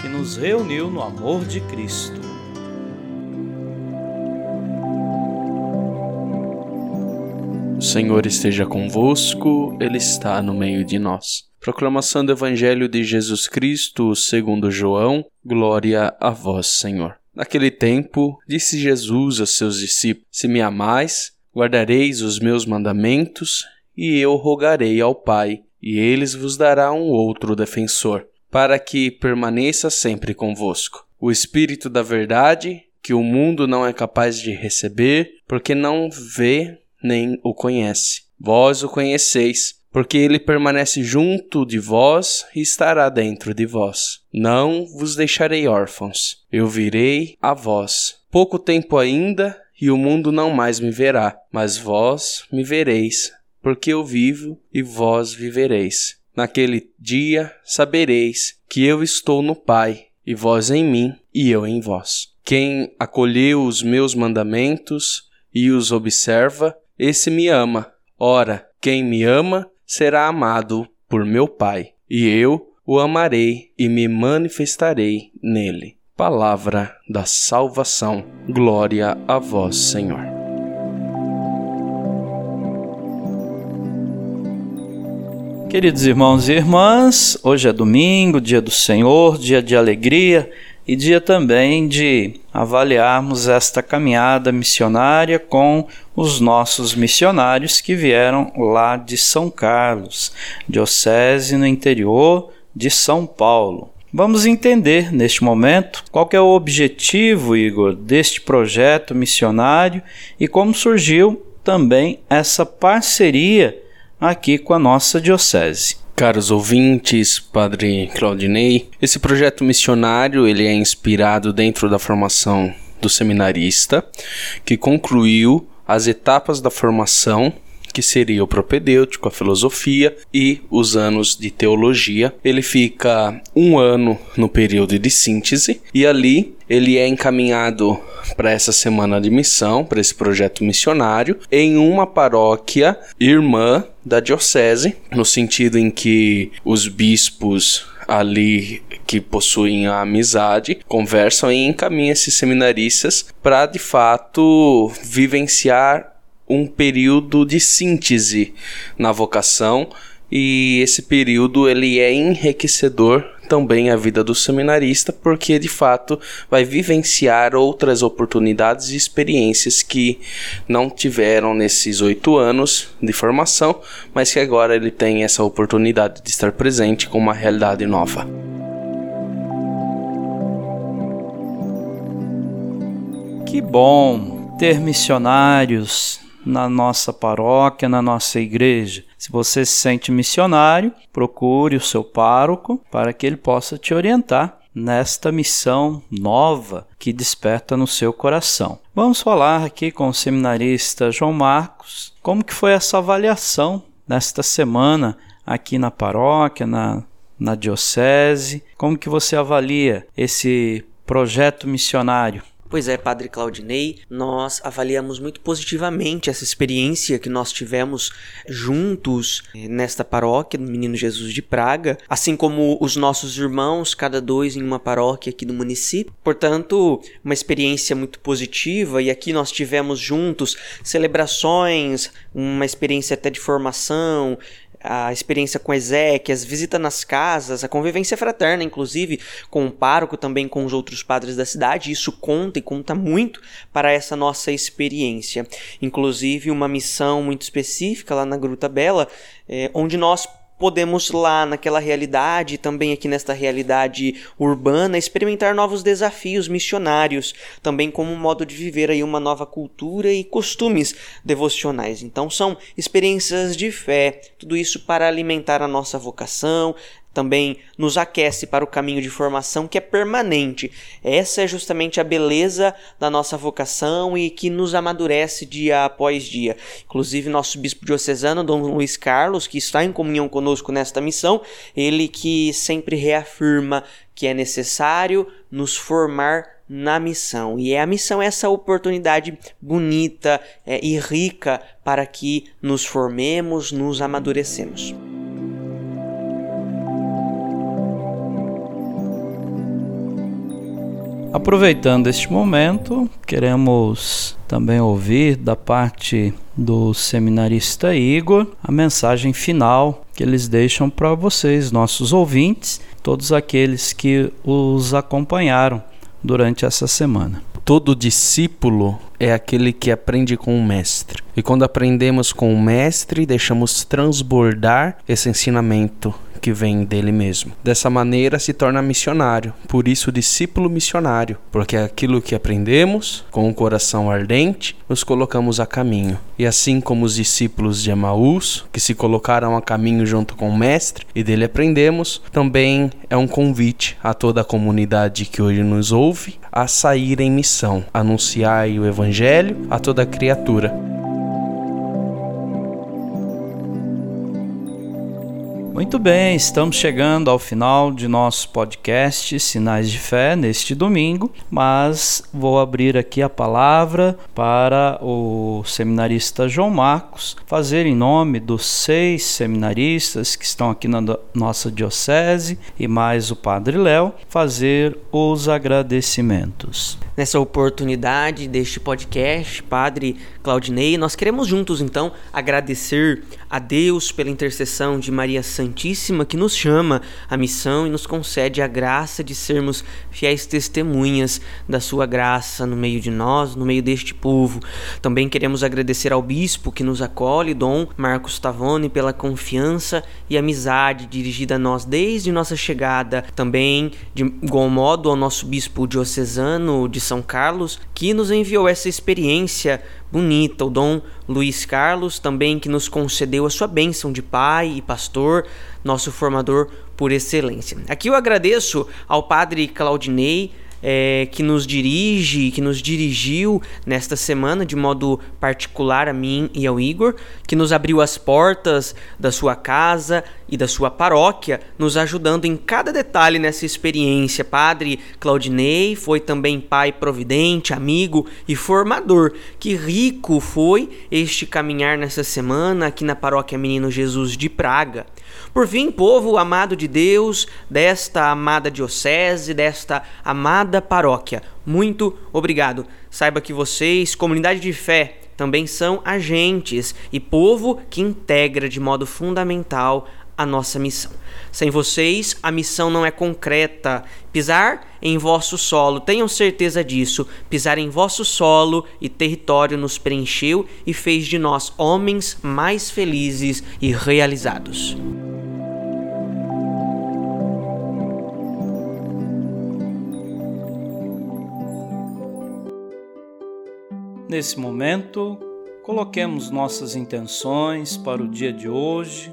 que nos reuniu no amor de Cristo. O Senhor esteja convosco, Ele está no meio de nós. Proclamação do Evangelho de Jesus Cristo, segundo João, glória a vós, Senhor. Naquele tempo, disse Jesus a seus discípulos: Se me amais, guardareis os meus mandamentos, e eu rogarei ao Pai, e eles vos dará um outro defensor para que permaneça sempre convosco. O Espírito da Verdade, que o mundo não é capaz de receber, porque não vê nem o conhece. Vós o conheceis, porque ele permanece junto de vós e estará dentro de vós. Não vos deixarei órfãos, eu virei a vós. Pouco tempo ainda, e o mundo não mais me verá, mas vós me vereis, porque eu vivo e vós vivereis. Naquele dia sabereis que eu estou no Pai, e vós em mim, e eu em vós. Quem acolheu os meus mandamentos e os observa, esse me ama. Ora, quem me ama será amado por meu Pai, e eu o amarei e me manifestarei nele. Palavra da salvação. Glória a vós, Senhor. Queridos irmãos e irmãs, hoje é domingo, dia do Senhor, dia de alegria e dia também de avaliarmos esta caminhada missionária com os nossos missionários que vieram lá de São Carlos, diocese no interior de São Paulo. Vamos entender neste momento qual é o objetivo, Igor, deste projeto missionário e como surgiu também essa parceria aqui com a nossa diocese. Caros ouvintes, Padre Claudinei, esse projeto missionário ele é inspirado dentro da formação do seminarista, que concluiu as etapas da formação que seria o propedêutico, a filosofia e os anos de teologia. Ele fica um ano no período de síntese e ali ele é encaminhado para essa semana de missão, para esse projeto missionário, em uma paróquia irmã da diocese, no sentido em que os bispos ali que possuem a amizade conversam e encaminham esses seminaristas para de fato vivenciar um período de síntese na vocação e esse período ele é enriquecedor também a vida do seminarista porque de fato vai vivenciar outras oportunidades e experiências que não tiveram nesses oito anos de formação, mas que agora ele tem essa oportunidade de estar presente com uma realidade nova. Que bom ter missionários na nossa paróquia, na nossa igreja. Se você se sente missionário, procure o seu pároco para que ele possa te orientar nesta missão nova que desperta no seu coração. Vamos falar aqui com o seminarista João Marcos como que foi essa avaliação nesta semana aqui na paróquia, na, na diocese, como que você avalia esse projeto missionário? Pois é, Padre Claudinei, nós avaliamos muito positivamente essa experiência que nós tivemos juntos eh, nesta paróquia do Menino Jesus de Praga, assim como os nossos irmãos, cada dois em uma paróquia aqui do município. Portanto, uma experiência muito positiva e aqui nós tivemos juntos celebrações, uma experiência até de formação, a experiência com Ezequias, visita nas casas, a convivência fraterna, inclusive com o pároco, também com os outros padres da cidade. Isso conta e conta muito para essa nossa experiência. Inclusive, uma missão muito específica lá na Gruta Bela, é, onde nós podemos lá naquela realidade, também aqui nesta realidade urbana, experimentar novos desafios missionários, também como um modo de viver aí uma nova cultura e costumes devocionais. Então são experiências de fé, tudo isso para alimentar a nossa vocação, também nos aquece para o caminho de formação que é permanente. Essa é justamente a beleza da nossa vocação e que nos amadurece dia após dia. Inclusive, nosso bispo diocesano, Dom Luiz Carlos, que está em comunhão conosco nesta missão, ele que sempre reafirma que é necessário nos formar na missão. E é a missão essa oportunidade bonita é, e rica para que nos formemos, nos amadurecemos. Aproveitando este momento, queremos também ouvir da parte do seminarista Igor a mensagem final que eles deixam para vocês, nossos ouvintes, todos aqueles que os acompanharam durante essa semana. Todo discípulo é aquele que aprende com o mestre. E quando aprendemos com o mestre, deixamos transbordar esse ensinamento que vem dele mesmo. Dessa maneira se torna missionário, por isso discípulo missionário, porque aquilo que aprendemos com o coração ardente, nos colocamos a caminho. E assim como os discípulos de Emaús, que se colocaram a caminho junto com o mestre e dele aprendemos, também é um convite a toda a comunidade que hoje nos ouve a sair em missão, anunciar o evangelho a toda criatura. Muito bem, estamos chegando ao final de nosso podcast Sinais de Fé neste domingo, mas vou abrir aqui a palavra para o seminarista João Marcos fazer em nome dos seis seminaristas que estão aqui na nossa diocese e mais o Padre Léo fazer os agradecimentos. Nessa oportunidade deste podcast, Padre Claudinei, nós queremos juntos então agradecer a Deus pela intercessão de Maria Santíssima que nos chama à missão e nos concede a graça de sermos fiéis testemunhas da sua graça no meio de nós, no meio deste povo. Também queremos agradecer ao bispo que nos acolhe, Dom Marcos Tavone, pela confiança e amizade dirigida a nós desde nossa chegada. Também, de igual modo, ao nosso bispo diocesano de São Carlos, que nos enviou essa experiência bonita, o Dom Luiz Carlos, também que nos concedeu a sua bênção de pai e pastor, nosso formador por excelência. Aqui eu agradeço ao Padre Claudinei é, que nos dirige, que nos dirigiu nesta semana de modo particular a mim e ao Igor, que nos abriu as portas da sua casa e da sua paróquia, nos ajudando em cada detalhe nessa experiência. Padre Claudinei foi também pai providente, amigo e formador. Que rico foi este caminhar nessa semana aqui na paróquia Menino Jesus de Praga. Por fim, povo amado de Deus, desta amada diocese, desta amada paróquia, muito obrigado. Saiba que vocês, comunidade de fé, também são agentes e povo que integra de modo fundamental a nossa missão. Sem vocês, a missão não é concreta. Pisar em vosso solo, tenham certeza disso. Pisar em vosso solo e território nos preencheu e fez de nós homens mais felizes e realizados. Nesse momento, coloquemos nossas intenções para o dia de hoje